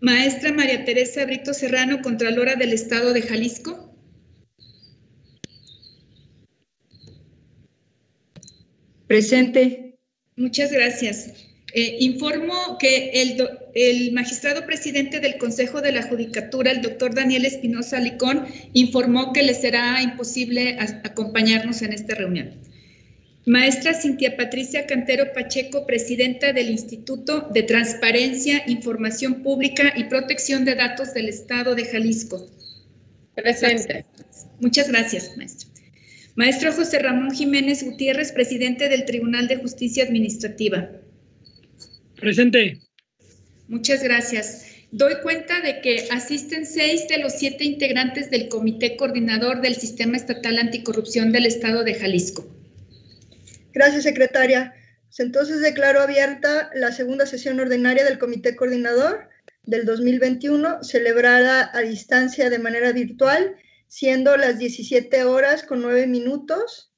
Maestra María Teresa Brito Serrano, Contralora del Estado de Jalisco. Presente. Muchas gracias. Eh, informo que el, el, magistrado presidente del Consejo de la Judicatura, el doctor Daniel Espinosa Licón, informó que le será imposible acompañarnos en esta reunión. Maestra Cintia Patricia Cantero Pacheco, presidenta del Instituto de Transparencia, Información Pública y Protección de Datos del Estado de Jalisco. Presente. Muchas gracias, maestro. Maestro José Ramón Jiménez Gutiérrez, presidente del Tribunal de Justicia Administrativa. Presente. Muchas gracias. Doy cuenta de que asisten seis de los siete integrantes del Comité Coordinador del Sistema Estatal Anticorrupción del Estado de Jalisco. Gracias, secretaria. Entonces declaro abierta la segunda sesión ordinaria del Comité Coordinador del 2021, celebrada a distancia de manera virtual, siendo las 17 horas con 9 minutos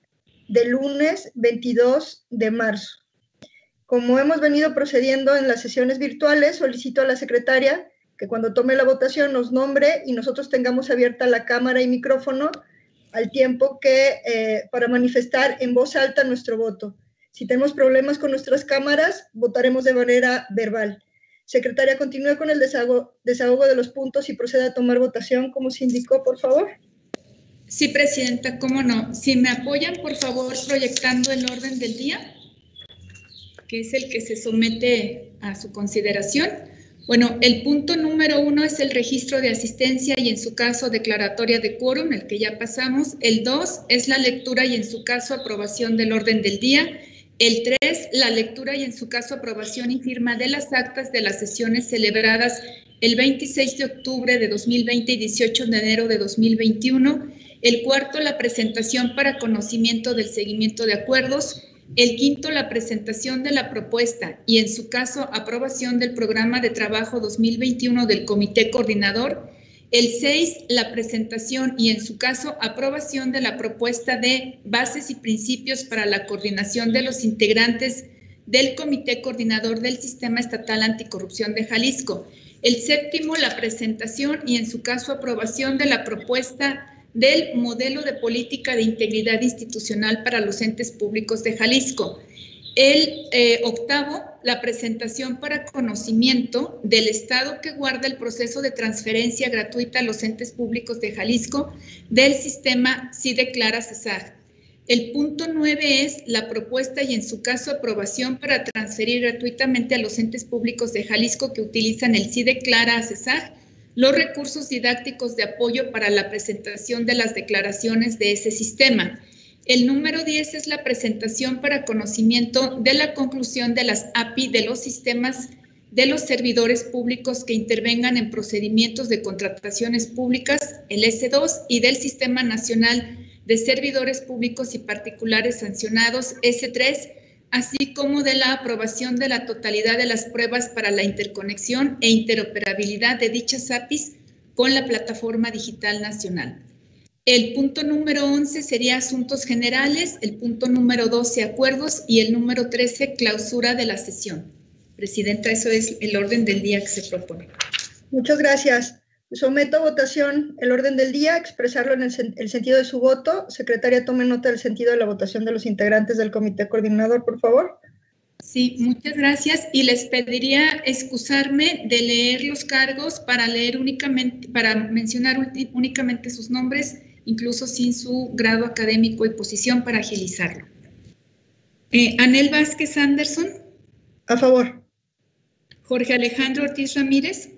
del lunes 22 de marzo. Como hemos venido procediendo en las sesiones virtuales, solicito a la secretaria que cuando tome la votación nos nombre y nosotros tengamos abierta la cámara y micrófono al tiempo que eh, para manifestar en voz alta nuestro voto. Si tenemos problemas con nuestras cámaras, votaremos de manera verbal. Secretaria, continúe con el desahogo, desahogo de los puntos y proceda a tomar votación como se indicó, por favor. Sí, Presidenta, cómo no. Si me apoyan, por favor, proyectando el orden del día que es el que se somete a su consideración. Bueno, el punto número uno es el registro de asistencia y en su caso declaratoria de quórum, el que ya pasamos. El dos es la lectura y en su caso aprobación del orden del día. El tres, la lectura y en su caso aprobación y firma de las actas de las sesiones celebradas el 26 de octubre de 2020 y 18 de enero de 2021. El cuarto, la presentación para conocimiento del seguimiento de acuerdos. El quinto, la presentación de la propuesta y, en su caso, aprobación del programa de trabajo 2021 del Comité Coordinador. El seis, la presentación y, en su caso, aprobación de la propuesta de bases y principios para la coordinación de los integrantes del Comité Coordinador del Sistema Estatal Anticorrupción de Jalisco. El séptimo, la presentación y, en su caso, aprobación de la propuesta del modelo de política de integridad institucional para los entes públicos de Jalisco. El eh, octavo, la presentación para conocimiento del Estado que guarda el proceso de transferencia gratuita a los entes públicos de Jalisco del sistema Si Declara CESAG. El punto nueve es la propuesta y en su caso aprobación para transferir gratuitamente a los entes públicos de Jalisco que utilizan el Si Declara a CESAG los recursos didácticos de apoyo para la presentación de las declaraciones de ese sistema. El número 10 es la presentación para conocimiento de la conclusión de las API de los sistemas de los servidores públicos que intervengan en procedimientos de contrataciones públicas, el S2, y del Sistema Nacional de Servidores Públicos y Particulares Sancionados, S3, así como de la aprobación de la totalidad de las pruebas para la interconexión e interoperabilidad de dichas APIs con la plataforma digital nacional. El punto número 11 sería asuntos generales, el punto número 12 acuerdos y el número 13 clausura de la sesión. Presidenta, eso es el orden del día que se propone. Muchas gracias. Someto a votación el orden del día, expresarlo en el, sentido de su voto. Secretaria, tome nota del sentido de la votación de los integrantes del comité coordinador, por favor. Sí, muchas gracias. Y les pediría excusarme de leer los cargos para leer únicamente, para mencionar únicamente sus nombres, incluso sin su grado académico y posición para agilizarlo. Eh, Anel Vázquez Anderson. A favor. Jorge Alejandro Ortiz Ramírez.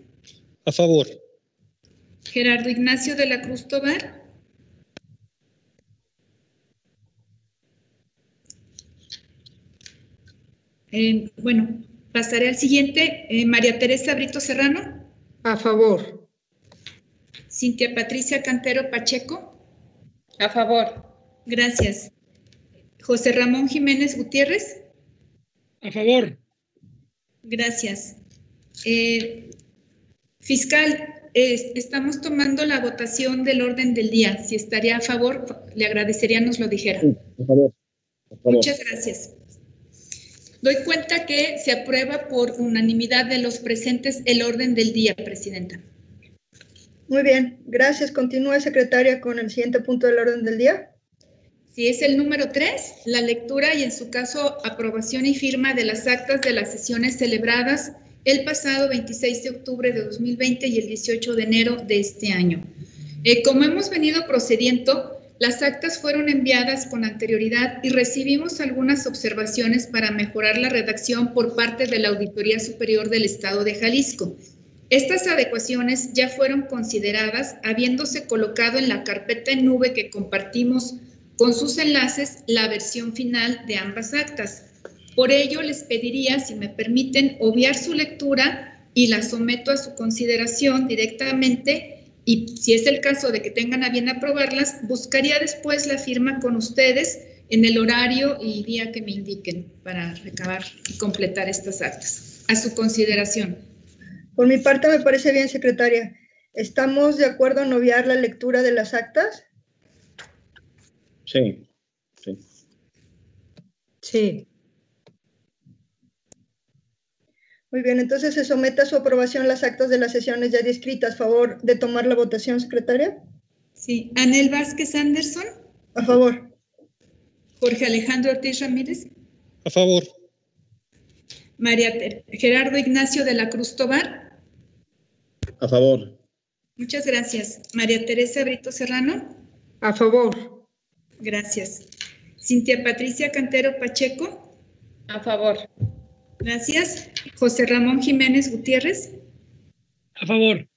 A favor. Gerardo Ignacio de la Cruz Tobar. Eh, bueno, pasaré al siguiente. Eh, María Teresa Brito Serrano. A favor. Cintia Patricia Cantero Pacheco. A favor. Gracias. José Ramón Jiménez Gutiérrez. A favor. Gracias. Eh, fiscal, estamos tomando la votación del orden del día. Si estaría a favor, le agradecería nos lo dijera. Sí, por favor. Muchas gracias. Doy cuenta que se aprueba por unanimidad de los presentes el orden del día, Presidenta. Muy bien, gracias. Continúe, secretaria, con el siguiente punto del orden del día. Si es el número 3, la lectura y en su caso aprobación y firma de las actas de las sesiones celebradas el pasado 26 de octubre de 2020 y el 18 de enero de este año. Eh, como hemos venido procediendo, las actas fueron enviadas con anterioridad y recibimos algunas observaciones para mejorar la redacción por parte de la Auditoría Superior del Estado de Jalisco. Estas adecuaciones ya fueron consideradas habiéndose colocado en la carpeta en nube que compartimos con sus enlaces la versión final de ambas actas. Por ello, les pediría, si me permiten, obviar su lectura y la someto a su consideración directamente y si es el caso de que tengan a bien aprobarlas, buscaría después la firma con ustedes en el horario y día que me indiquen para recabar y completar estas actas. A su consideración. Por mi parte me parece bien, secretaria. ¿Estamos de acuerdo en obviar la lectura de las actas? Sí. Sí. Sí. Muy bien, entonces se somete a su aprobación las actas de las sesiones ya descritas. ¿Favor de tomar la votación, secretaria? Sí. Anel Vázquez Anderson. A favor. Jorge Alejandro Ortiz Ramírez. A favor. María Gerardo Ignacio de la Cruz Tobar. A favor. Muchas gracias. María Teresa Brito Serrano. A favor. Gracias. Cintia Patricia Cantero Pacheco. A favor. Gracias. José Ramón Jiménez Gutiérrez. A favor.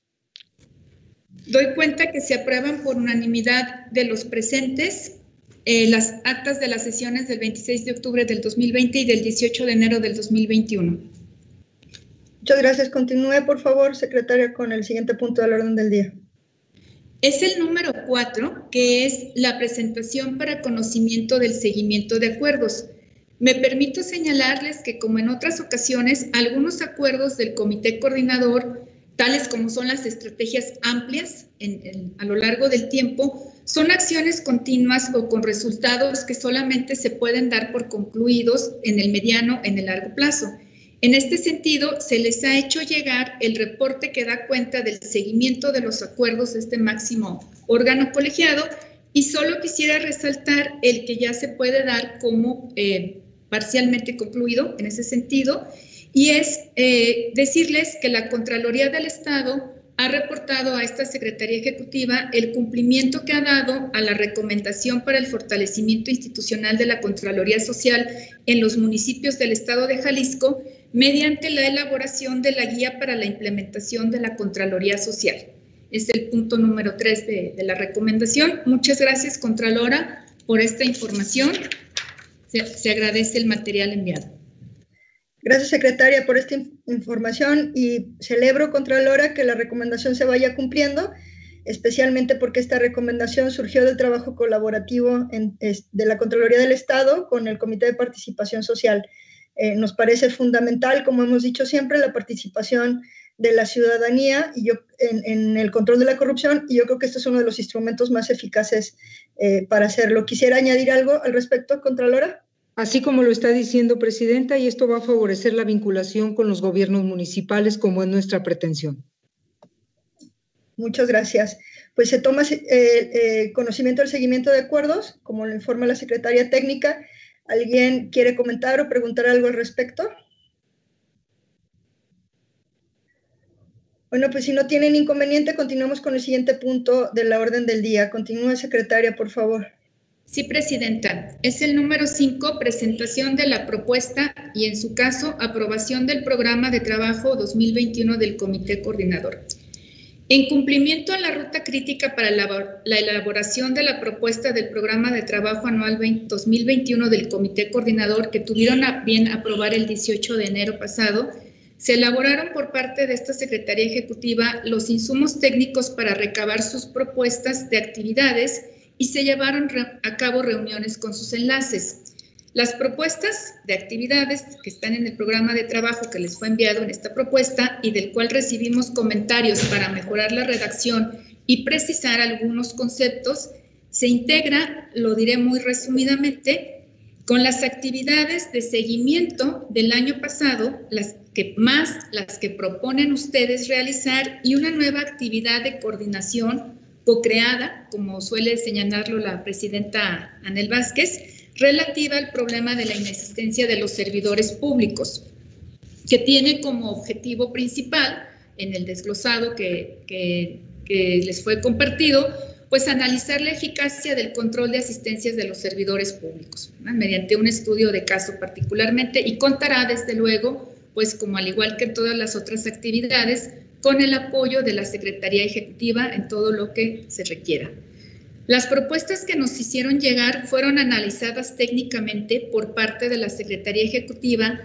Doy cuenta que se aprueban por unanimidad de los presentes eh, las actas de las sesiones del 26 de octubre del 2020 y del 18 de enero del 2021. Muchas gracias. Continúe, por favor, secretaria, con el siguiente punto del orden del día. Es el número 4, que es la presentación para conocimiento del seguimiento de acuerdos. Me permito señalarles que, como en otras ocasiones, algunos acuerdos del comité coordinador, tales como son las estrategias amplias a lo largo del tiempo, son acciones continuas o con resultados que solamente se pueden dar por concluidos en el mediano, en el largo plazo. En este sentido, se les ha hecho llegar el reporte que da cuenta del seguimiento de los acuerdos de este máximo órgano colegiado y solo quisiera resaltar el que ya se puede dar como eh, parcialmente concluido en ese sentido y es eh, decirles que la Contraloría del Estado ha reportado a esta Secretaría Ejecutiva el cumplimiento que ha dado a la recomendación para el fortalecimiento institucional de la Contraloría Social en los municipios del Estado de Jalisco mediante la elaboración de la guía para la implementación de la Contraloría Social. Es el punto número 3 de, de la recomendación. Muchas gracias, Contralora, por esta información. Se, se agradece el material enviado. Gracias, secretaria, por esta información y celebro, Contralora, que la recomendación se vaya cumpliendo, especialmente porque esta recomendación surgió del trabajo colaborativo de la Contraloría del Estado con el Comité de Participación Social. Eh, nos parece fundamental, como hemos dicho siempre, la participación de la ciudadanía y yo, en, en, el control de la corrupción y yo creo que este es uno de los instrumentos más eficaces eh, para hacerlo. Quisiera añadir algo al respecto, Contralora. Así como lo está diciendo, Presidenta, y esto va a favorecer la vinculación con los gobiernos municipales como es nuestra pretensión. Muchas gracias. Pues se toma eh, eh, conocimiento del seguimiento de acuerdos, como lo informa la Secretaría Técnica. ¿Alguien quiere comentar o preguntar algo al respecto? Bueno, pues si no tienen inconveniente, continuamos con el siguiente punto de la orden del día. Continúe, secretaria, por favor. Sí, Presidenta. Es el número 5, presentación de la propuesta y, en su caso, aprobación del programa de trabajo 2021 del Comité Coordinador. En cumplimiento a la ruta crítica para la, la elaboración de la propuesta del programa de trabajo anual 20, 2021 del Comité Coordinador que tuvieron a bien aprobar el 18 de enero pasado, se elaboraron por parte de esta Secretaría Ejecutiva los insumos técnicos para recabar sus propuestas de actividades y se llevaron a cabo reuniones con sus enlaces. Las propuestas de actividades que están en el programa de trabajo que les fue enviado en esta propuesta y del cual recibimos comentarios para mejorar la redacción y precisar algunos conceptos, se integra, lo diré muy resumidamente, con las actividades de seguimiento del año pasado, las que más las que proponen ustedes realizar y una nueva actividad de coordinación co-creada, como suele señalarlo la presidenta Anel Vázquez, relativa al problema de la inexistencia de los servidores públicos, que tiene como objetivo principal, en el desglosado que, que les fue compartido, pues analizar la eficacia del control de asistencias de los servidores públicos, mediante un estudio de caso particularmente, y contará desde luego, pues como al igual que todas las otras actividades, con el apoyo de la Secretaría Ejecutiva en todo lo que se requiera. Las propuestas que nos hicieron llegar fueron analizadas técnicamente por parte de la Secretaría Ejecutiva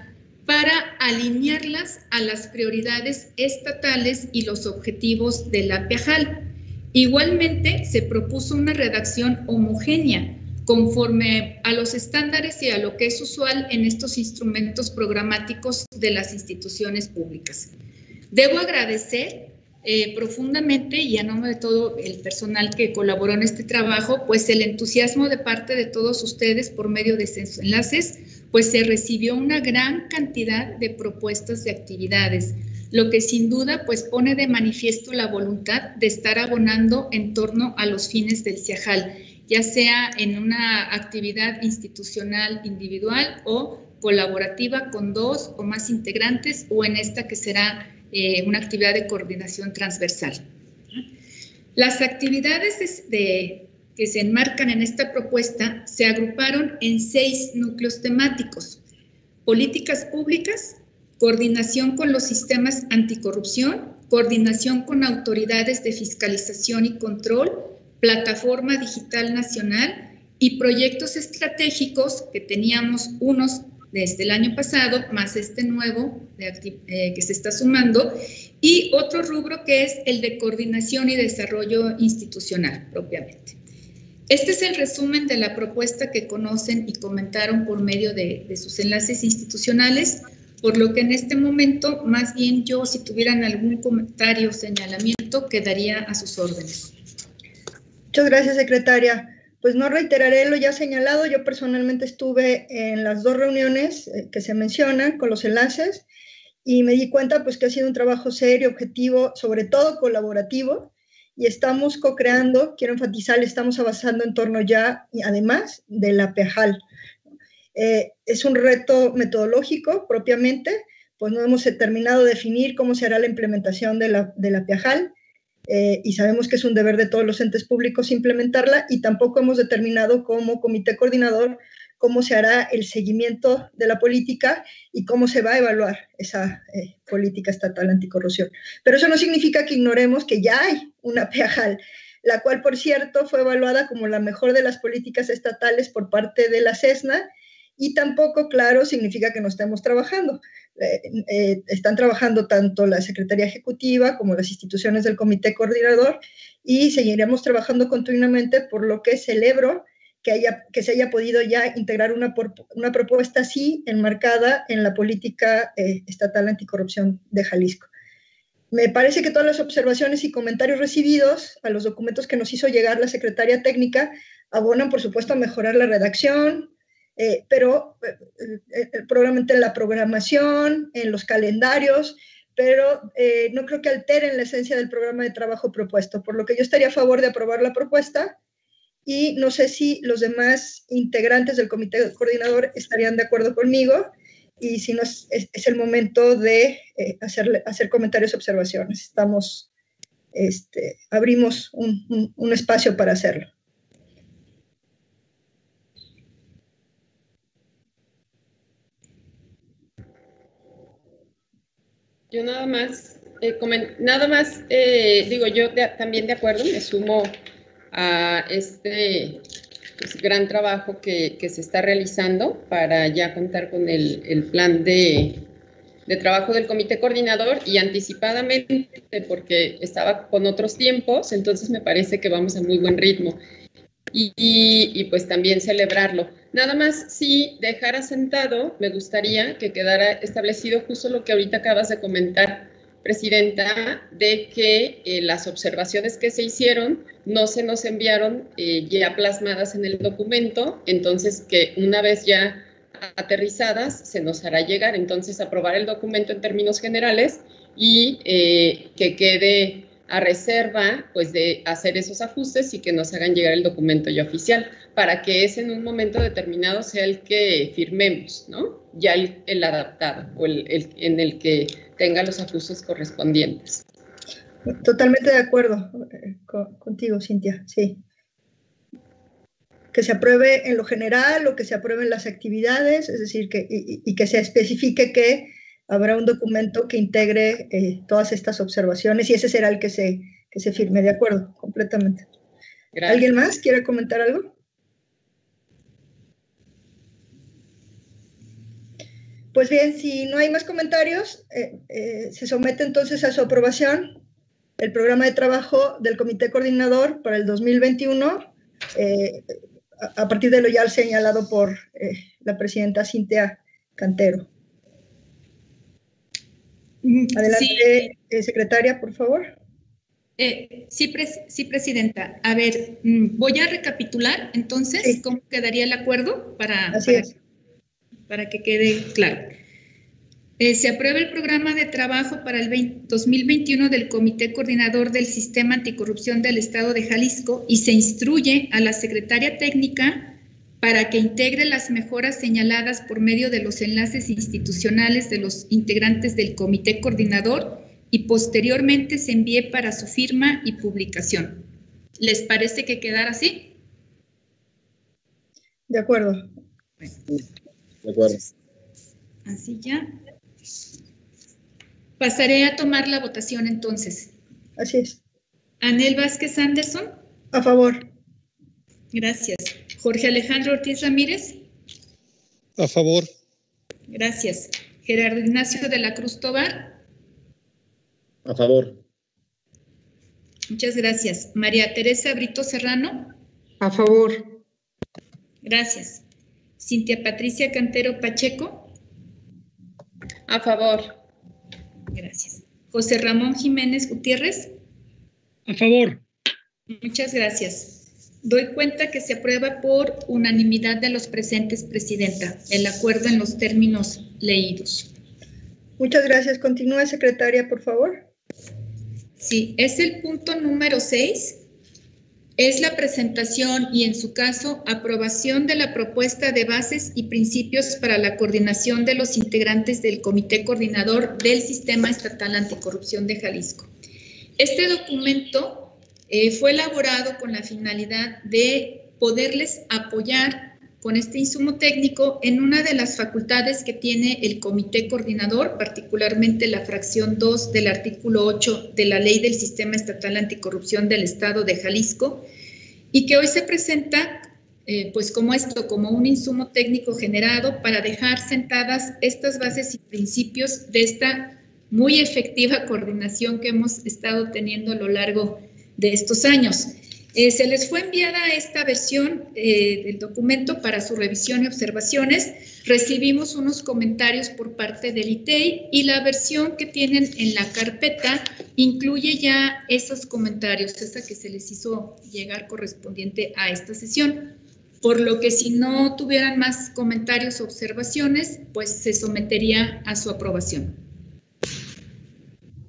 para alinearlas a las prioridades estatales y los objetivos de la PIAJAL Igualmente, se propuso una redacción homogénea conforme a los estándares y a lo que es usual en estos instrumentos programáticos de las instituciones públicas. Debo agradecer eh, profundamente y a nombre de todo el personal que colaboró en este trabajo, pues el entusiasmo de parte de todos ustedes por medio de estos enlaces, pues se recibió una gran cantidad de propuestas de actividades lo que sin duda pues pone de manifiesto la voluntad de estar abonando en torno a los fines del CIAJAL, ya sea en una actividad institucional individual o colaborativa con dos o más integrantes o en esta que será eh, una actividad de coordinación transversal. Las actividades que se enmarcan en esta propuesta se agruparon en seis núcleos temáticos. Políticas públicas, coordinación con los sistemas anticorrupción, coordinación con autoridades de fiscalización y control, plataforma digital nacional y proyectos estratégicos que teníamos unos desde el año pasado, más este nuevo eh, que se está sumando, y otro rubro que es el de coordinación y desarrollo institucional propiamente. Este es el resumen de la propuesta que conocen y comentaron por medio de, de sus enlaces institucionales por lo que en este momento, más bien yo, si tuvieran algún comentario o señalamiento, quedaría a sus órdenes. Muchas gracias, secretaria. Pues no reiteraré lo ya señalado. Yo personalmente estuve en las dos reuniones eh, que se mencionan con los enlaces y me di cuenta pues que ha sido un trabajo serio, objetivo, sobre todo colaborativo y estamos co-creando, quiero enfatizar, estamos avanzando en torno ya, y además de la PEJAL, eh, es un reto metodológico propiamente, pues no hemos terminado de definir cómo se hará la implementación de la, de la PIAJAL eh, y sabemos que es un deber de todos los entes públicos implementarla y tampoco hemos determinado como comité coordinador cómo se hará el seguimiento de la política y cómo se va a evaluar esa eh, política estatal anticorrupción. Pero eso no significa que ignoremos que ya hay una PIAJAL, la cual, por cierto, fue evaluada como la mejor de las políticas estatales por parte de la CESNA y tampoco, claro, significa que no estemos trabajando. Eh, eh, están trabajando tanto la Secretaría Ejecutiva como las instituciones del Comité Coordinador y seguiremos trabajando continuamente, por lo que celebro que, haya, que se haya podido ya integrar una, propuesta así enmarcada en la política eh, estatal anticorrupción de Jalisco. Me parece que todas las observaciones y comentarios recibidos a los documentos que nos hizo llegar la Secretaría Técnica abonan, por supuesto, a mejorar la redacción, eh, pero eh, eh, probablemente en la programación, en los calendarios, pero no creo que alteren la esencia del programa de trabajo propuesto, por lo que yo estaría a favor de aprobar la propuesta y no sé si los demás integrantes del comité coordinador estarían de acuerdo conmigo y si no es, el momento de hacer, hacer comentarios, observaciones. Estamos, este, abrimos un espacio para hacerlo. Yo nada más, eh, nada más, eh, digo, yo también de acuerdo, me sumo a este pues, gran trabajo que, se está realizando para ya contar con el, plan de, trabajo del comité coordinador y anticipadamente, porque estaba con otros tiempos, entonces me parece que vamos a muy buen ritmo. y pues también celebrarlo. Nada más, si dejara sentado, me gustaría que quedara establecido justo lo que ahorita acabas de comentar, Presidenta, de que eh, las observaciones que se hicieron no se nos enviaron eh, ya plasmadas en el documento, entonces que una vez ya aterrizadas se nos hará llegar, entonces aprobar el documento en términos generales y eh, que quede a reserva pues de hacer esos ajustes y que nos hagan llegar el documento ya oficial para que ese en un momento determinado sea el que firmemos, ¿no? Ya el, adaptado o el, en el que tenga los ajustes correspondientes. Totalmente de acuerdo eh, contigo, Cintia, sí. Que se apruebe en lo general o que se aprueben las actividades, es decir, que, y que se especifique que habrá un documento que integre eh, todas estas observaciones y ese será el que se, que se firme. De acuerdo, completamente. ¿Alguien más quiere comentar algo? Pues bien, si no hay más comentarios, eh, eh, se somete entonces a su aprobación el programa de trabajo del Comité Coordinador para el 2021, a, partir de lo ya señalado por la presidenta Cintia Cantero. Adelante, eh, secretaria, por favor. Eh, sí, sí, presidenta. A ver, mm, voy a recapitular entonces cómo quedaría el acuerdo para, para, que quede claro. Eh, se aprueba el programa de trabajo para el 2021 del Comité Coordinador del Sistema Anticorrupción del Estado de Jalisco y se instruye a la secretaria técnica para que integre las mejoras señaladas por medio de los enlaces institucionales de los integrantes del comité coordinador y posteriormente se envíe para su firma y publicación. ¿Les parece que quedara así? De acuerdo. De acuerdo. Así ya. Pasaré a tomar la votación entonces. Así es. Anel Vázquez Anderson. A favor. Gracias. Jorge Alejandro Ortiz Ramírez. A favor. Gracias. Gerardo Ignacio de la Cruz Tobar. A favor. Muchas gracias. María Teresa Brito Serrano. A favor. Gracias. Cintia Patricia Cantero Pacheco. A favor. Gracias. José Ramón Jiménez Gutiérrez. A favor. Muchas gracias. Doy cuenta que se aprueba por unanimidad de los presentes, Presidenta, el acuerdo en los términos leídos. Muchas gracias. Continúa, secretaria, por favor. Sí, es el punto número 6. Es la presentación y, en su caso, aprobación de la propuesta de bases y principios para la coordinación de los integrantes del Comité Coordinador del Sistema Estatal Anticorrupción de Jalisco. Este documento eh, fue elaborado con la finalidad de poderles apoyar con este insumo técnico en una de las facultades que tiene el comité coordinador, particularmente la fracción 2 del artículo 8 de la Ley del Sistema Estatal Anticorrupción del Estado de Jalisco, y que hoy se presenta eh, pues como esto, como un insumo técnico generado para dejar sentadas estas bases y principios de esta muy efectiva coordinación que hemos estado teniendo a lo largo de de estos años. Eh, se les fue enviada esta versión eh, del documento para su revisión y observaciones. Recibimos unos comentarios por parte del ITEI y la versión que tienen en la carpeta incluye ya esos comentarios, esa que se les hizo llegar correspondiente a esta sesión. Por lo que si no tuvieran más comentarios o observaciones, pues se sometería a su aprobación.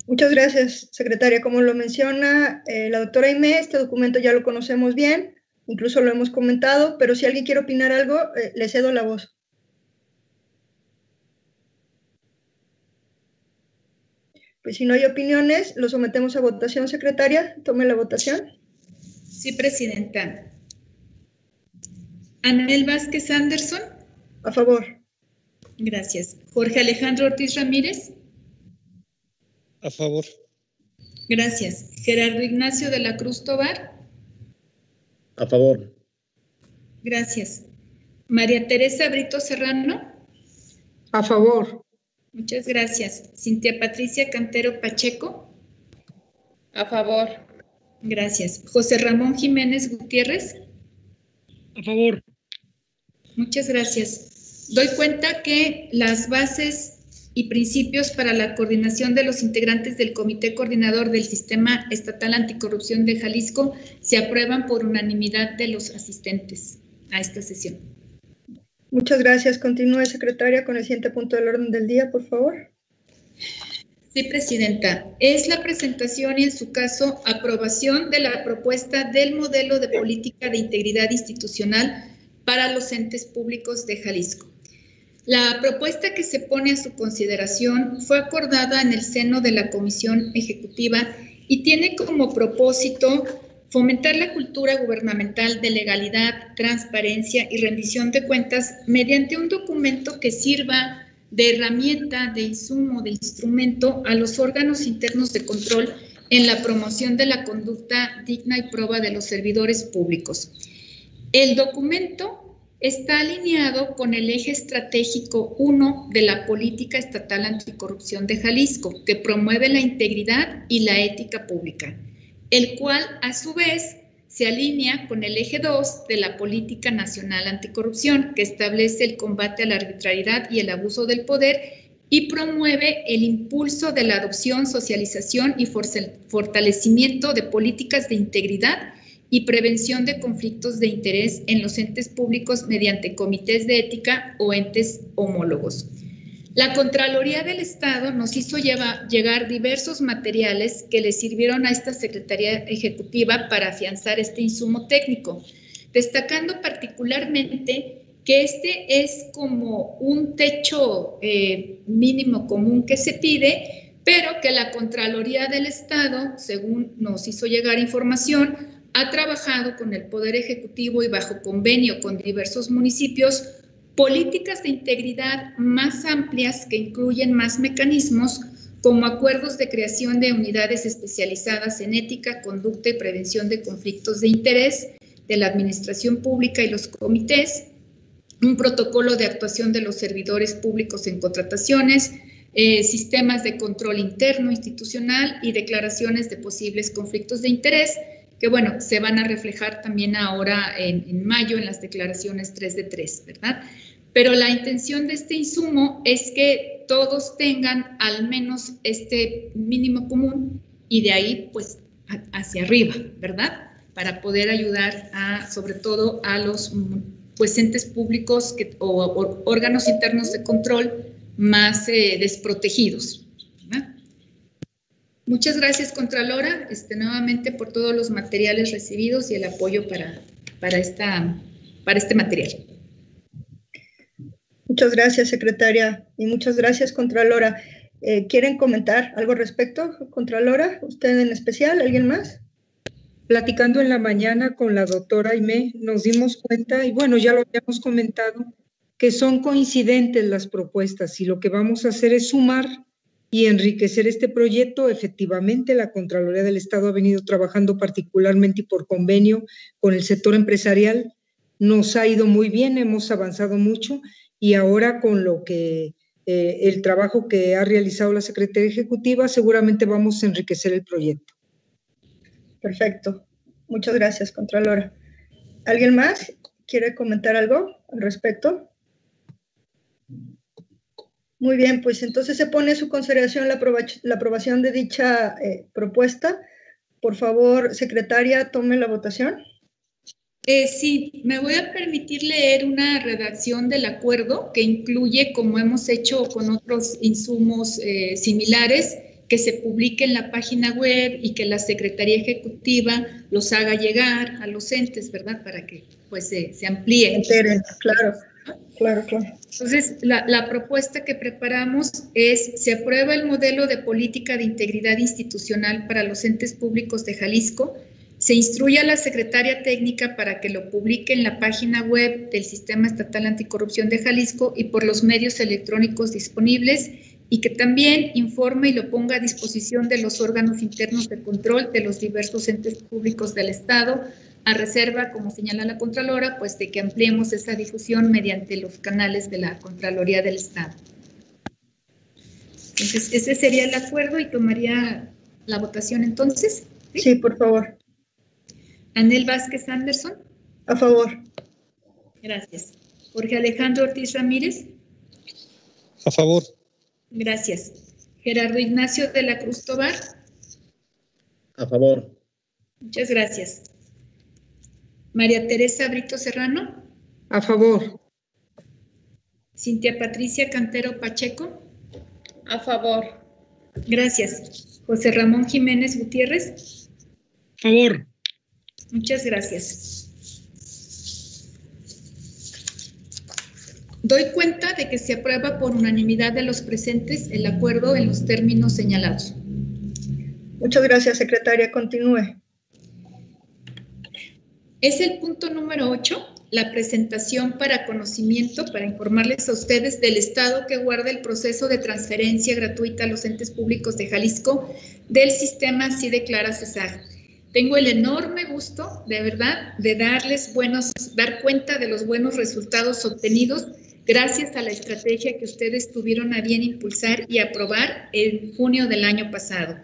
Muchas gracias, secretaria. Como lo menciona eh, la doctora Aimé, este documento ya lo conocemos bien, incluso lo hemos comentado, pero si alguien quiere opinar algo, eh, le cedo la voz. Pues si no hay opiniones, lo sometemos a votación, secretaria. Tome la votación. Sí, presidenta. Anel Vázquez Anderson. A favor. Gracias. Jorge Alejandro Ortiz Ramírez. A favor. Gracias. Gerardo Ignacio de la Cruz Tobar. A favor. Gracias. María Teresa Brito Serrano. A favor. Muchas gracias. Cintia Patricia Cantero Pacheco. A favor. Gracias. José Ramón Jiménez Gutiérrez. A favor. Muchas gracias. Doy cuenta que las bases y principios para la coordinación de los integrantes del Comité Coordinador del Sistema Estatal Anticorrupción de Jalisco se aprueban por unanimidad de los asistentes a esta sesión. Muchas gracias. Continúe, secretaria, con el siguiente punto del orden del día, por favor. Sí, Presidenta. Es la presentación y, en su caso, aprobación de la propuesta del modelo de política de integridad institucional para los entes públicos de Jalisco. La propuesta que se pone a su consideración fue acordada en el seno de la Comisión Ejecutiva y tiene como propósito fomentar la cultura gubernamental de legalidad, transparencia y rendición de cuentas mediante un documento que sirva de herramienta, de insumo, de instrumento a los órganos internos de control en la promoción de la conducta digna y prueba de los servidores públicos. El documento está alineado con el eje estratégico 1 de la política estatal anticorrupción de Jalisco, que promueve la integridad y la ética pública, el cual a su vez se alinea con el eje 2 de la Política Nacional Anticorrupción, que establece el combate a la arbitrariedad y el abuso del poder y promueve el impulso de la adopción, socialización y fortalecimiento de políticas de integridad y prevención de conflictos de interés en los entes públicos mediante comités de ética o entes homólogos. La Contraloría del Estado nos hizo llegar diversos materiales que le sirvieron a esta Secretaría Ejecutiva para afianzar este insumo técnico, destacando particularmente que este es como un techo eh, mínimo común que se pide, pero que la Contraloría del Estado, según nos hizo llegar información, ha trabajado con el Poder Ejecutivo y bajo convenio con diversos municipios políticas de integridad más amplias que incluyen más mecanismos como acuerdos de creación de unidades especializadas en ética, conducta y prevención de conflictos de interés de la administración pública y los comités, un protocolo de actuación de los servidores públicos en contrataciones, eh, sistemas de control interno institucional y declaraciones de posibles conflictos de interés, que bueno, se van a reflejar también ahora en, mayo en las declaraciones 3 de 3, ¿verdad? Pero la intención de este insumo es que todos tengan al menos este mínimo común y de ahí pues hacia arriba, ¿verdad? Para poder ayudar a, sobre todo a los pues entes públicos que, o, órganos internos de control más eh, desprotegidos. Muchas gracias, Contralora, este, nuevamente por todos los materiales recibidos y el apoyo para, para, esta, para este material. Muchas gracias, secretaria, y muchas gracias, Contralora. Eh, ¿Quieren comentar algo al respecto, Contralora? ¿Usted en especial? ¿Alguien más? Platicando en la mañana con la doctora Aimé, nos dimos cuenta, y bueno, ya lo habíamos comentado, que son coincidentes las propuestas y lo que vamos a hacer es sumar y enriquecer este proyecto. Efectivamente, la Contraloría del Estado ha venido trabajando particularmente y por convenio con el sector empresarial. Nos ha ido muy bien, hemos avanzado mucho y ahora con lo que eh, el trabajo que ha realizado la Secretaría Ejecutiva, seguramente vamos a enriquecer el proyecto. Perfecto. Muchas gracias, Contralora. ¿Alguien más quiere comentar algo al respecto? Muy bien, pues entonces se pone a su consideración la, aprobación de dicha eh, propuesta. Por favor, secretaria, tome la votación. Eh, sí, me voy a permitir leer una redacción del acuerdo que incluye, como hemos hecho con otros insumos eh, similares, que se publique en la página web y que la Secretaría Ejecutiva los haga llegar a los entes, ¿verdad? Para que pues se, se amplíe. claro, claro, claro. Entonces, la, propuesta que preparamos es, se aprueba el modelo de política de integridad institucional para los entes públicos de Jalisco, se instruye a la secretaria técnica para que lo publique en la página web del Sistema Estatal Anticorrupción de Jalisco y por los medios electrónicos disponibles y que también informe y lo ponga a disposición de los órganos internos de control de los diversos entes públicos del Estado, a reserva, como señala la Contralora, pues de que ampliemos esa difusión mediante los canales de la Contraloría del Estado. Entonces, ese sería el acuerdo y tomaría la votación entonces. Sí, sí por favor. Anel Vázquez Anderson. A favor. Gracias. Jorge Alejandro Ortiz Ramírez. A favor. Gracias. Gerardo Ignacio de la Cruz Tobar. A favor. Muchas gracias. María Teresa Brito Serrano. A favor. Cintia Patricia Cantero Pacheco. A favor. Gracias. José Ramón Jiménez Gutiérrez. Favor. Muchas gracias. Doy cuenta de que se aprueba por unanimidad de los presentes el acuerdo en los términos señalados. Muchas gracias, secretaria. Continúe. Es el punto número 8, la presentación para conocimiento, para informarles a ustedes del estado que guarda el proceso de transferencia gratuita a los entes públicos de Jalisco del sistema así declara CESAG. Tengo el enorme gusto, de verdad, de darles buenos, dar cuenta de los buenos resultados obtenidos gracias a la estrategia que ustedes tuvieron a bien impulsar y aprobar en junio del año pasado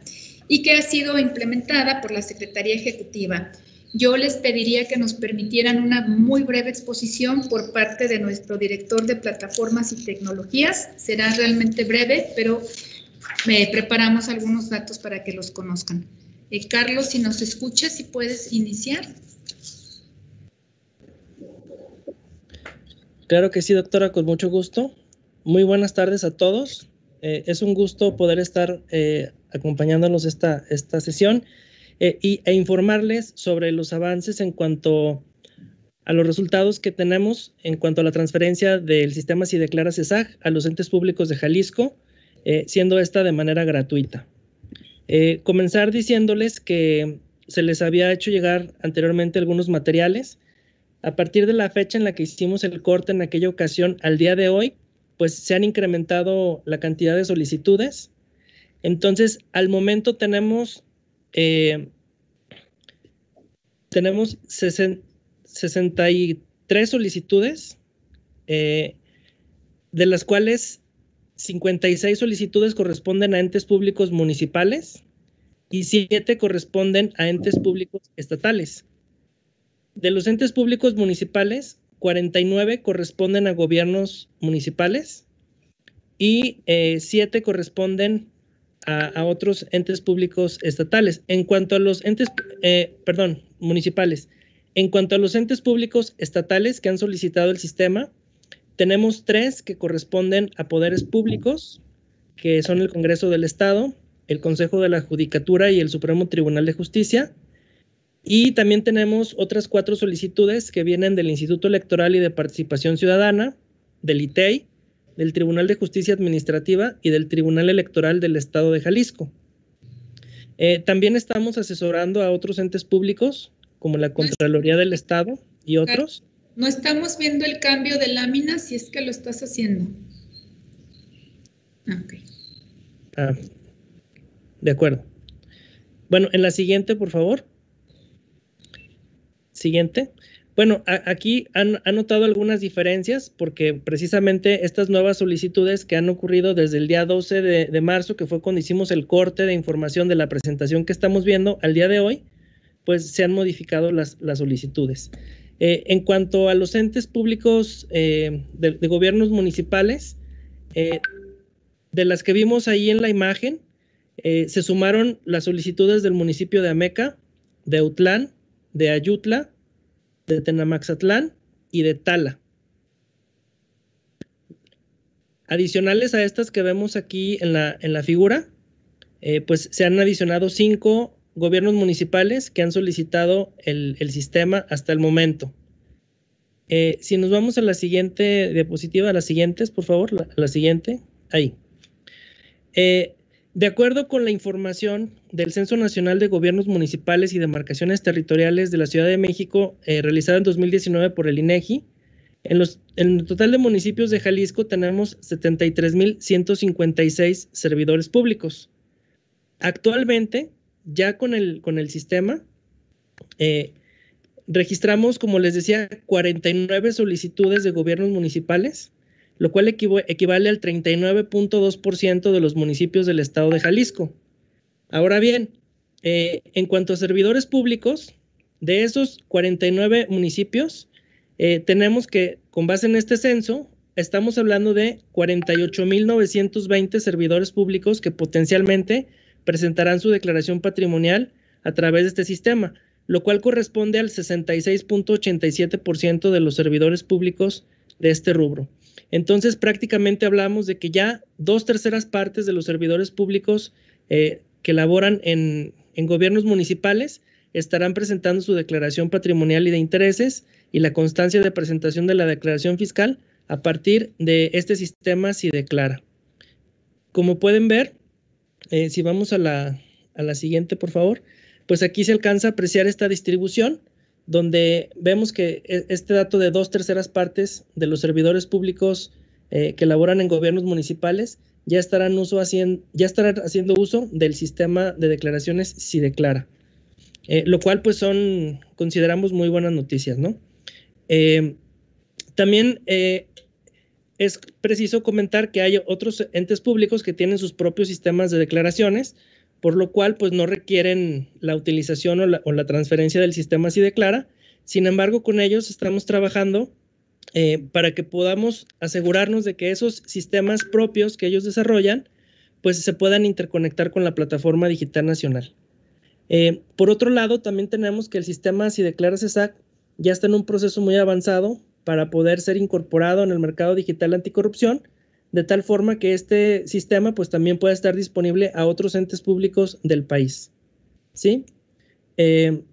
y que ha sido implementada por la Secretaría Ejecutiva. Yo les pediría que nos permitieran una muy breve exposición por parte de nuestro director de plataformas y tecnologías. Será realmente breve, pero me preparamos algunos datos para que los conozcan. Eh, Carlos, si nos escuchas, si puedes iniciar. Claro que sí, doctora, con mucho gusto. Muy buenas tardes a todos. Eh, es un gusto poder estar eh, acompañándonos esta, esta sesión eh, y, e informarles sobre los avances en cuanto a los resultados que tenemos en cuanto a la transferencia del sistema Si Declara CESAG a los entes públicos de Jalisco, siendo esta de manera gratuita. comenzar diciéndoles que se les había hecho llegar anteriormente algunos materiales a partir de la fecha en la que hicimos el corte en aquella ocasión al día de hoy, pues se han incrementado la cantidad de solicitudes. Entonces, al momento tenemos, eh, tenemos 63 solicitudes, eh, de las cuales 56 solicitudes corresponden a entes públicos municipales y 7 corresponden a entes públicos estatales. De los entes públicos municipales, 49 corresponden a gobiernos municipales y 7 eh, corresponden a, otros entes públicos estatales. En cuanto a los entes, eh, perdón, municipales, en cuanto a los entes públicos estatales que han solicitado el sistema, tenemos tres que corresponden a poderes públicos, que son el Congreso del Estado, el Consejo de la Judicatura y el Supremo Tribunal de Justicia, y también tenemos otras cuatro solicitudes que vienen del Instituto Electoral y de Participación Ciudadana, del ITEI, del Tribunal de Justicia Administrativa y del Tribunal Electoral del Estado de Jalisco. Eh, también estamos asesorando a otros entes públicos, como la Contraloría del Estado y otros. No estamos viendo el cambio de lámina si es que lo estás haciendo. Ah, ok. Ah, de acuerdo. Bueno, en la siguiente, por favor. Siguiente. Bueno, aquí han, notado algunas diferencias porque precisamente estas nuevas solicitudes que han ocurrido desde el día 12 de, marzo, que fue cuando hicimos el corte de información de la presentación que estamos viendo al día de hoy, pues se han modificado las, solicitudes. Eh, en cuanto a los entes públicos eh, de, gobiernos municipales, eh, de las que vimos ahí en la imagen, se sumaron las solicitudes del municipio de Ameca, de Utlán, de Ayutla, de Tenamaxatlán y de Tala. Adicionales a estas que vemos aquí en la, en la figura, eh, pues se han adicionado cinco gobiernos municipales que han solicitado el, sistema hasta el momento. Eh, si nos vamos a la siguiente diapositiva, a las siguientes, por favor, la, la siguiente, ahí. Eh, de acuerdo con la información del Censo Nacional de Gobiernos Municipales y Demarcaciones Territoriales de la Ciudad de México, eh, realizado en 2019 por el INEGI, en, los, en el total de municipios de Jalisco tenemos 73.156 servidores públicos. Actualmente, ya con el, con el sistema, eh, registramos, como les decía, 49 solicitudes de gobiernos municipales lo cual equivale al 39.2% de los municipios del estado de Jalisco. Ahora bien, eh, en cuanto a servidores públicos, de esos 49 municipios, eh, tenemos que, con base en este censo, estamos hablando de 48.920 servidores públicos que potencialmente presentarán su declaración patrimonial a través de este sistema, lo cual corresponde al 66.87% de los servidores públicos de este rubro. Entonces, prácticamente hablamos de que ya dos terceras partes de los servidores públicos eh, que laboran en, gobiernos municipales estarán presentando su declaración patrimonial y de intereses y la constancia de presentación de la declaración fiscal a partir de este sistema si declara. Como pueden ver, eh, si vamos a la siguiente, por favor, pues aquí se alcanza a apreciar esta distribución donde vemos que e, este dato de dos terceras partes de los servidores públicos eh, que laboran en gobiernos municipales ya estarán, haciendo, ya estarán haciendo uso del sistema de declaraciones si declara, eh, lo cual pues son, consideramos muy buenas noticias, ¿no? Eh, también es preciso comentar que hay otros entes públicos que tienen sus propios sistemas de declaraciones, por lo cual pues no requieren la utilización o la, transferencia del sistema si declara. Sin embargo, con ellos estamos trabajando eh, para que podamos asegurarnos de que esos sistemas propios que ellos desarrollan pues se puedan interconectar con la plataforma digital nacional. Eh, por otro lado, también tenemos que el sistema si declara CESAC ya está en un proceso muy avanzado para poder ser incorporado en el mercado digital anticorrupción de tal forma que este sistema pues también pueda estar disponible a otros entes públicos del país. ¿Sí? Eh,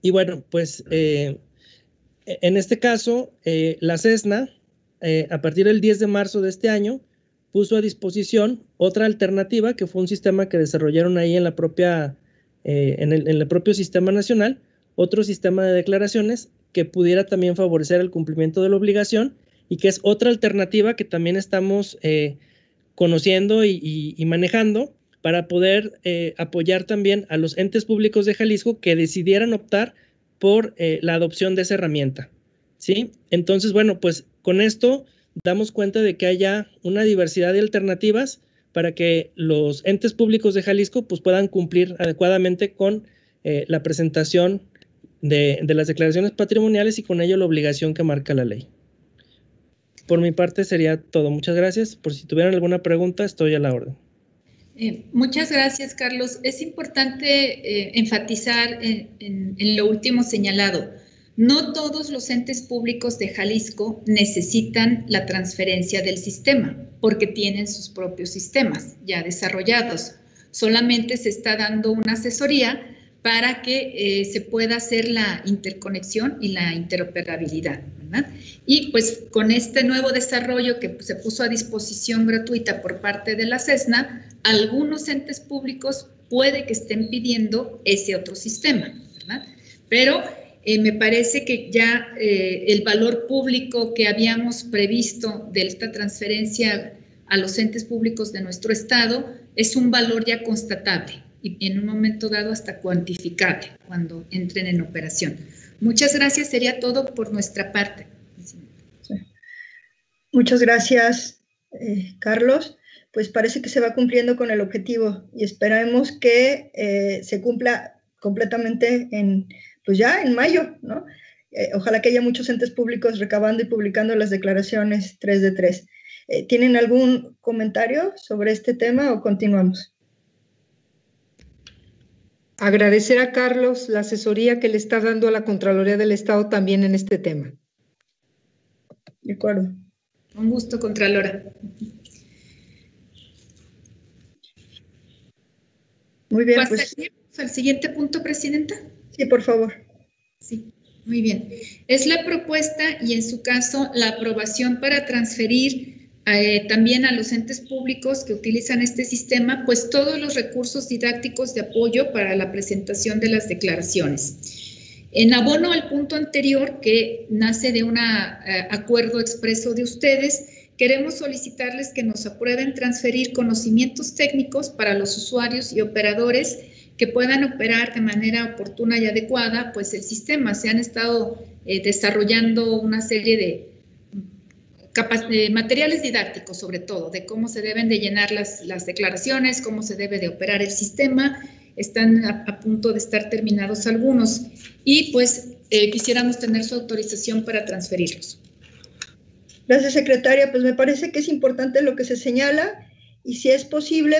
y bueno, pues eh, en este caso, eh, la CESNA, a partir del 10 de marzo de este año, puso a disposición otra alternativa que fue un sistema que desarrollaron ahí en la propia, en el, en el propio sistema nacional, otro sistema de declaraciones que pudiera también favorecer el cumplimiento de la obligación y que es otra alternativa que también estamos eh, conociendo y, manejando para poder eh, apoyar también a los entes públicos de Jalisco que decidieran optar por eh, la adopción de esa herramienta. ¿sí? Entonces, bueno, pues con esto damos cuenta de que haya una diversidad de alternativas para que los entes públicos de Jalisco pues, puedan cumplir adecuadamente con la presentación de las declaraciones patrimoniales y con ello la obligación que marca la ley. Por mi parte sería todo. Muchas gracias. Por si tuvieran alguna pregunta, estoy a la orden. Eh, muchas gracias, Carlos. Es importante eh, enfatizar en, lo último señalado. No todos los entes públicos de Jalisco necesitan la transferencia del sistema porque tienen sus propios sistemas ya desarrollados. Solamente se está dando una asesoría para que eh, se pueda hacer la interconexión y la interoperabilidad. Y pues con este nuevo desarrollo que se puso a disposición gratuita por parte de la CESNA, algunos entes públicos puede que estén pidiendo ese otro sistema, ¿verdad? Pero eh, me parece que ya eh, el valor público que habíamos previsto de esta transferencia a los entes públicos de nuestro estado es un valor ya constatable y en un momento dado hasta cuantificable cuando entren en operación. Muchas gracias, sería todo por nuestra parte. Muchas gracias, eh, Carlos. Pues parece que se va cumpliendo con el objetivo y esperamos que eh, se cumpla completamente en, pues ya en mayo, ¿no? Eh, ojalá que haya muchos entes públicos recabando y publicando las declaraciones 3 de 3. ¿Tienen algún comentario sobre este tema o continuamos? Agradecer a Carlos la asesoría que le está dando a la Contraloría del Estado también en este tema. De acuerdo. Un gusto, Contralora. Muy bien. Pues, al siguiente punto, Presidenta? Sí, por favor. Sí, muy bien. Es la propuesta y en su caso la aprobación para transferir eh, también a los entes públicos que utilizan este sistema, pues todos los recursos didácticos de apoyo para la presentación de las declaraciones. En abono al punto anterior, que nace de un eh, acuerdo expreso de ustedes, queremos solicitarles que nos aprueben transferir conocimientos técnicos para los usuarios y operadores que puedan operar de manera oportuna y adecuada, pues el sistema. Se han estado eh, desarrollando una serie de materiales didácticos sobre todo, de cómo se deben de llenar las, las declaraciones, cómo se debe de operar el sistema. Están a, punto de estar terminados algunos y pues eh, quisiéramos tener su autorización para transferirlos. Gracias, secretaria. Pues me parece que es importante lo que se señala y si es posible,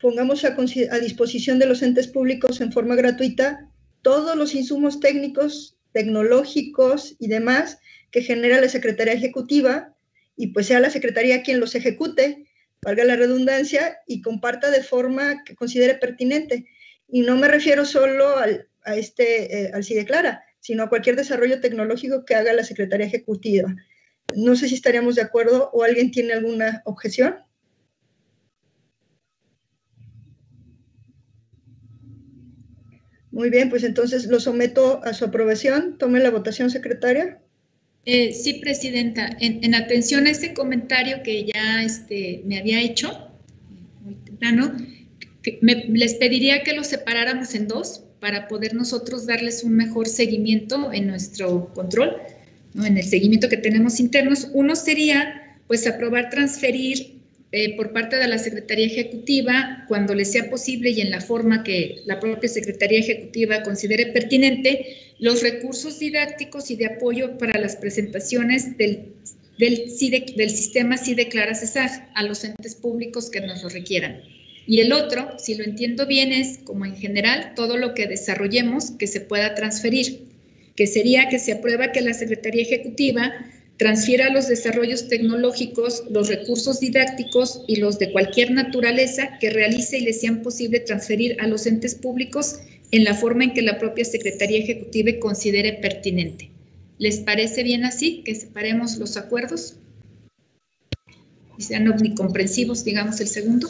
pongamos a, a disposición de los entes públicos en forma gratuita todos los insumos técnicos, tecnológicos y demás que genera la Secretaría Ejecutiva y pues sea la Secretaría quien los ejecute, valga la redundancia, y comparta de forma que considere pertinente. Y no me refiero solo al, a este, eh, al CIDECLARA, sino a cualquier desarrollo tecnológico que haga la Secretaría Ejecutiva. No sé si estaríamos de acuerdo o alguien tiene alguna objeción. Muy bien, pues entonces lo someto a su aprobación. Tome la votación, secretaria. Eh, sí, Presidenta. En, atención a este comentario que ya este, me había hecho muy temprano, les pediría que lo separáramos en dos para poder nosotros darles un mejor seguimiento en nuestro control, en el seguimiento que tenemos internos. Uno sería, pues, aprobar transferir eh, por parte de la Secretaría Ejecutiva, cuando le sea posible y en la forma que la propia Secretaría Ejecutiva considere pertinente, los recursos didácticos y de apoyo para las presentaciones del, del, del sistema CIDE Clara Cesar a los entes públicos que nos lo requieran. Y el otro, si lo entiendo bien, es como en general todo lo que desarrollemos que se pueda transferir, que sería que se aprueba que la Secretaría Ejecutiva transfiera los desarrollos tecnológicos, los recursos didácticos y los de cualquier naturaleza que realice y le sean posible transferir a los entes públicos en la forma en que la propia Secretaría Ejecutiva considere pertinente. ¿Les parece bien así que separemos los acuerdos? Y sean omnicomprensivos, digamos, el segundo.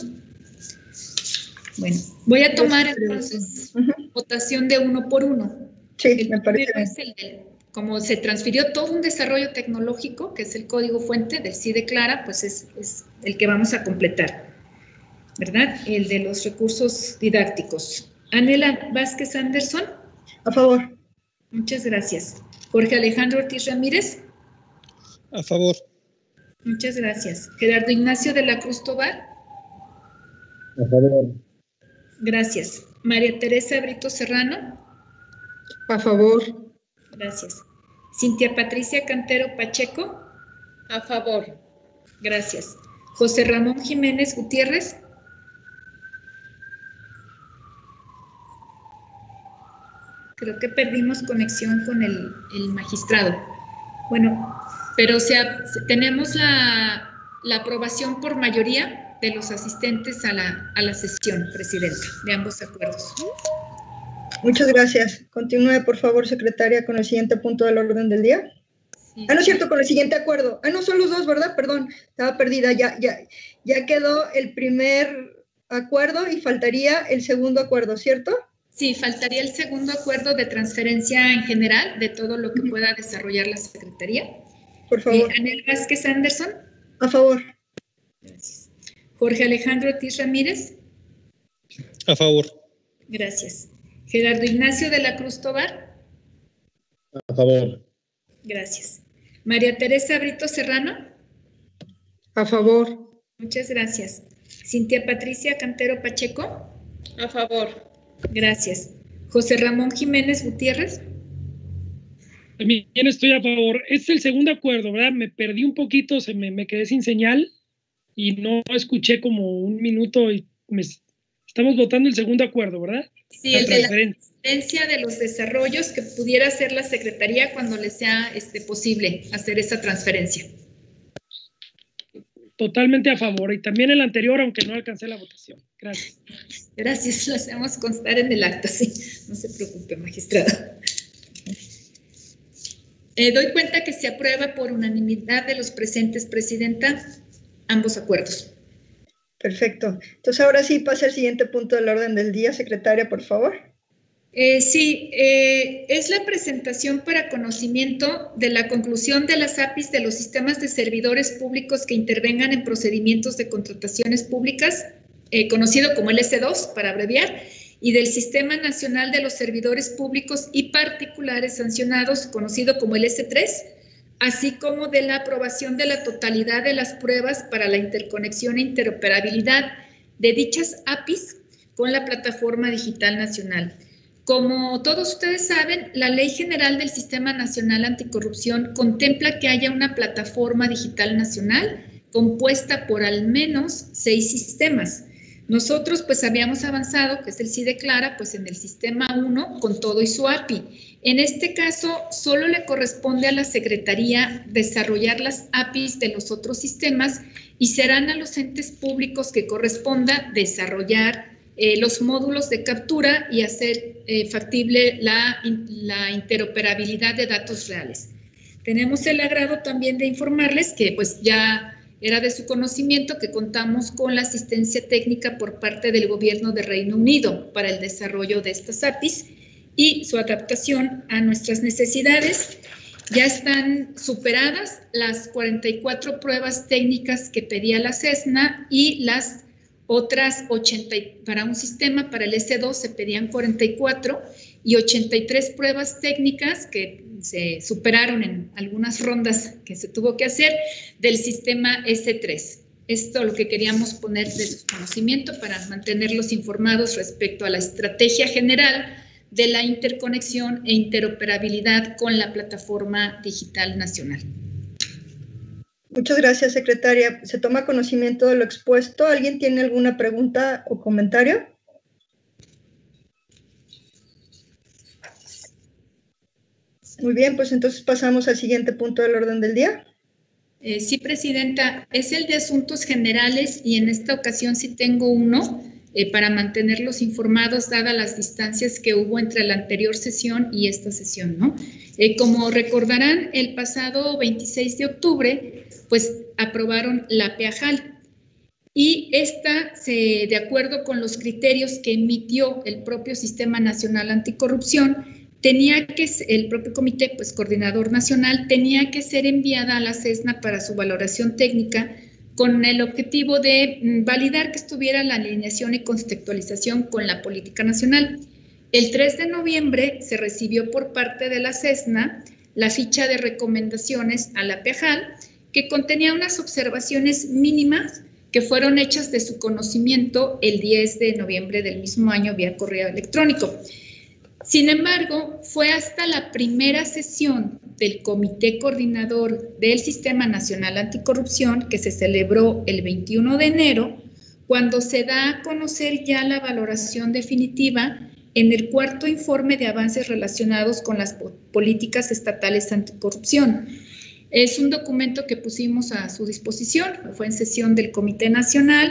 Bueno, voy a tomar entonces votación de uno por uno. Sí, me parece bien como se transfirió todo un desarrollo tecnológico, que es el código fuente del CIDE Clara, pues es, el que vamos a completar, ¿verdad? El de los recursos didácticos. Anela Vázquez Anderson. A favor. Muchas gracias. Jorge Alejandro Ortiz Ramírez. A favor. Muchas gracias. Gerardo Ignacio de la Cruz Tobar. A favor. Gracias. María Teresa Brito Serrano. A favor. Gracias. Cintia Patricia Cantero Pacheco. A favor. Gracias. José Ramón Jiménez Gutiérrez. Creo que perdimos conexión con el, magistrado. Bueno, pero sea, tenemos la, la, aprobación por mayoría de los asistentes a la, a la sesión, Presidenta, de ambos acuerdos. Muchas gracias. Continúe, por favor, secretaria, con el siguiente punto del orden del día. Ah, no es cierto, con el siguiente acuerdo. Ah, no, son los dos, ¿verdad? Perdón, estaba perdida. Ya, ya, ya quedó el primer acuerdo y faltaría el segundo acuerdo, ¿cierto? Sí, faltaría el segundo acuerdo de transferencia en general de todo lo que pueda desarrollar la Secretaría. Por favor. Anel Vázquez Anderson. A favor. Gracias. Jorge Alejandro Ortiz Ramírez. A favor. Gracias. Gerardo Ignacio de la Cruz Tobar. A favor. Gracias. María Teresa Brito Serrano. A favor. Muchas gracias. Cintia Patricia Cantero Pacheco. A favor. Gracias. José Ramón Jiménez Gutiérrez. También estoy a favor. Es el segundo acuerdo, ¿verdad? Me perdí un poquito, se me, me quedé sin señal y no escuché como un minuto y me, estamos votando el segundo acuerdo, ¿verdad? Sí, el de la transferencia de los desarrollos que pudiera hacer la Secretaría cuando le sea este, posible hacer esa transferencia. Totalmente a favor. Y también el anterior, aunque no alcancé la votación. Gracias. Gracias, lo hacemos constar en el acto, sí. No se preocupe, magistrada. Eh, doy cuenta que se aprueba por unanimidad de los presentes, Presidenta, ambos acuerdos. Perfecto. Entonces, ahora sí pasa al siguiente punto del orden del día, secretaria, por favor. Eh, sí, eh, es la presentación para conocimiento de la conclusión de las APIs de los sistemas de servidores públicos que intervengan en procedimientos de contrataciones públicas, eh, conocido como el S2 para abreviar, y del Sistema Nacional de los Servidores Públicos y Particulares Sancionados, conocido como el S3, así como de la aprobación de la totalidad de las pruebas para la interconexión e interoperabilidad de dichas APIs con la Plataforma Digital Nacional, Como todos ustedes saben, la Ley General del Sistema Nacional Anticorrupción contempla que haya una plataforma digital nacional compuesta por al menos seis sistemas. Nosotros pues habíamos avanzado, que es el sí declara, pues en el sistema 1 con todo y su API. En este caso, solo le corresponde a la Secretaría desarrollar las APIs de los otros sistemas y serán a los entes públicos que corresponda desarrollar eh, los módulos de captura y hacer eh, factible la, la interoperabilidad de datos reales. Tenemos el agrado también de informarles que pues ya era de su conocimiento que contamos con la asistencia técnica por parte del gobierno de Reino Unido para el desarrollo de estas APIs y su adaptación a nuestras necesidades. Ya están superadas las 44 pruebas técnicas que pedía la CESNA y las otras 80 para un sistema, para el S2 se pedían 44 y 83 pruebas técnicas que se superaron en algunas rondas que se tuvo que hacer del sistema S3. Esto es lo que queríamos poner de su conocimiento para mantenerlos informados respecto a la estrategia general de la interconexión e interoperabilidad con la plataforma digital nacional. Muchas gracias, secretaria. Se toma conocimiento de lo expuesto. ¿Alguien tiene alguna pregunta o comentario? Muy bien, pues entonces pasamos al siguiente punto del orden del día. Eh, sí, Presidenta, es el de asuntos generales y en esta ocasión sí tengo uno eh, para mantenerlos informados, dadas las distancias que hubo entre la anterior sesión y esta sesión, ¿no? Eh, como recordarán, el pasado 26 de octubre, pues aprobaron la PEAJAL y esta, se, de acuerdo con los criterios que emitió el propio Sistema Nacional Anticorrupción, tenía que, el propio comité, pues coordinador nacional, tenía que ser enviada a la CESNA para su valoración técnica con el objetivo de mm, validar que estuviera la alineación y contextualización con la política nacional. El 3 de noviembre se recibió por parte de la CESNA la ficha de recomendaciones a la PEJAL, que contenía unas observaciones mínimas que fueron hechas de su conocimiento el 10 de noviembre del mismo año vía correo electrónico. Sin embargo, fue hasta la primera sesión del Comité Coordinador del Sistema Nacional Anticorrupción, que se celebró el 21 de enero, cuando se da a conocer ya la valoración definitiva en el cuarto informe de avances relacionados con las políticas estatales anticorrupción. Es un documento que pusimos a su disposición, fue en sesión del Comité Nacional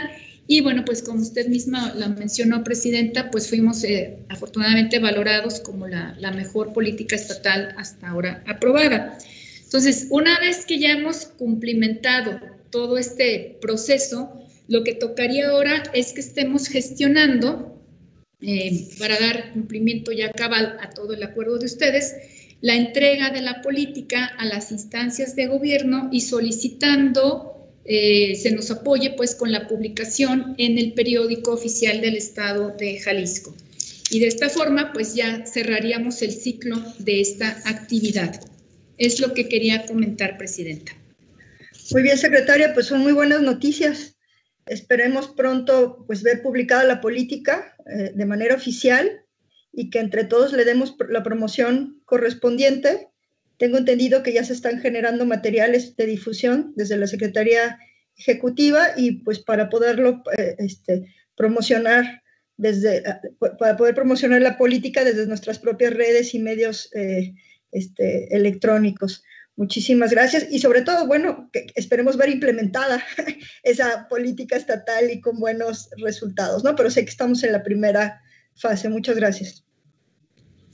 y bueno, pues como usted misma la mencionó, Presidenta, pues fuimos eh, afortunadamente valorados como la, mejor política estatal hasta ahora aprobada. Entonces, una vez que ya hemos cumplimentado todo este proceso, lo que tocaría ahora es que estemos gestionando eh, para dar cumplimiento ya cabal a todo el acuerdo de ustedes, la entrega de la política a las instancias de gobierno y solicitando eh, se nos apoye pues con la publicación en el periódico oficial del estado de Jalisco. Y de esta forma pues ya cerraríamos el ciclo de esta actividad. Es lo que quería comentar, Presidenta. Muy bien, secretaria, pues son muy buenas noticias. Esperemos pronto pues ver publicada la política eh, de manera oficial y que entre todos le demos la promoción correspondiente tengo entendido que ya se están generando materiales de difusión desde la Secretaría Ejecutiva y pues para poderlo eh, este, promocionar desde, eh, para poder promocionar la política desde nuestras propias redes y medios eh, este, electrónicos. Muchísimas gracias y sobre todo, bueno, que esperemos ver implementada esa política estatal y con buenos resultados, ¿no? Pero sé que estamos en la primera fase. Muchas gracias.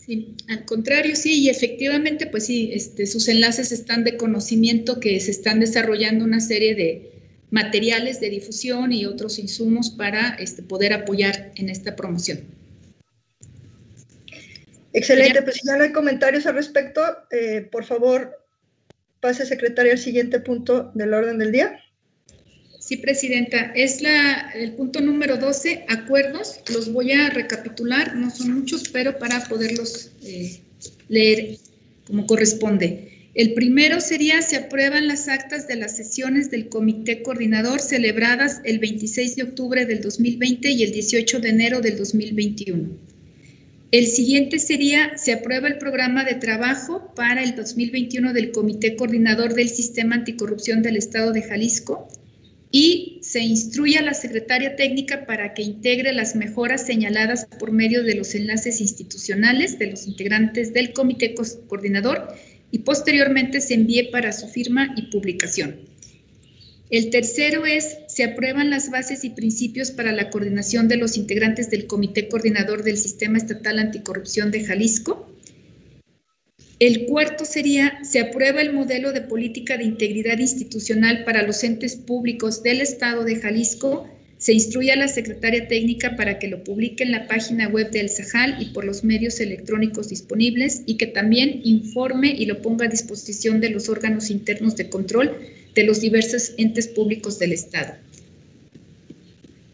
Sí, al contrario, sí, y efectivamente, pues sí, este, sus enlaces están de conocimiento que se están desarrollando una serie de materiales de difusión y otros insumos para este, poder apoyar en esta promoción. Excelente, pues si ya no hay comentarios al respecto, eh, por favor, pase secretaria al siguiente punto del orden del día. Sí, Presidenta, es la, el punto número 12, acuerdos. Los voy a recapitular, no son muchos, pero para poderlos eh, leer como corresponde. El primero sería, se aprueban las actas de las sesiones del Comité Coordinador celebradas el 26 de octubre del 2020 y el 18 de enero del 2021. El siguiente sería, se aprueba el programa de trabajo para el 2021 del Comité Coordinador del Sistema Anticorrupción del Estado de Jalisco y se instruye a la secretaria técnica para que integre las mejoras señaladas por medio de los enlaces institucionales de los integrantes del Comité Coordinador y posteriormente se envíe para su firma y publicación. El tercero es, se aprueban las bases y principios para la coordinación de los integrantes del Comité Coordinador del Sistema Estatal Anticorrupción de Jalisco. El cuarto sería, se aprueba el modelo de política de integridad institucional para los entes públicos del Estado de Jalisco. Se instruye a la secretaria técnica para que lo publique en la página web del SAJAL y por los medios electrónicos disponibles y que también informe y lo ponga a disposición de los órganos internos de control de los diversos entes públicos del Estado.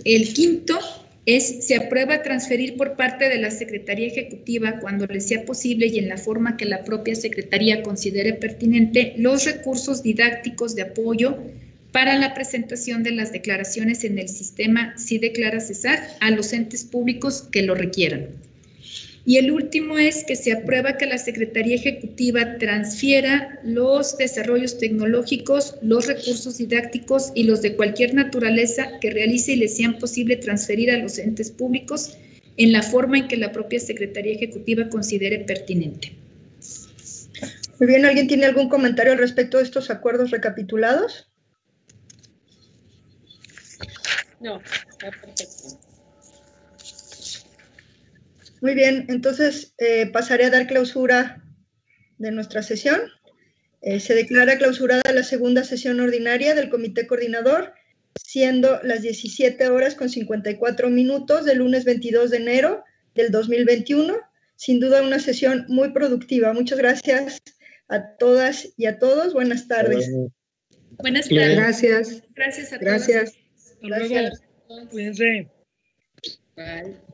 El quinto es, se aprueba transferir por parte de la Secretaría Ejecutiva, cuando le sea posible y en la forma que la propia Secretaría considere pertinente, los recursos didácticos de apoyo para la presentación de las declaraciones en el sistema Si Declara Cesar a los entes públicos que lo requieran. Y el último es que se aprueba que la Secretaría Ejecutiva transfiera los desarrollos tecnológicos, los recursos didácticos y los de cualquier naturaleza que realice y le sean posible transferir a los entes públicos en la forma en que la propia Secretaría Ejecutiva considere pertinente. Muy bien, ¿alguien tiene algún comentario al respecto de estos acuerdos recapitulados? No, está perfecto. Muy bien, entonces eh, pasaré a dar clausura de nuestra sesión. Eh, se declara clausurada la segunda sesión ordinaria del Comité Coordinador, siendo las 17 horas con 54 minutos del lunes 22 de enero del 2021. Sin duda una sesión muy productiva. Muchas gracias a todas y a todos. Buenas tardes. Buenas tardes. Gracias. Gracias a todos. Gracias. Hasta luego. Cuídense. Bye.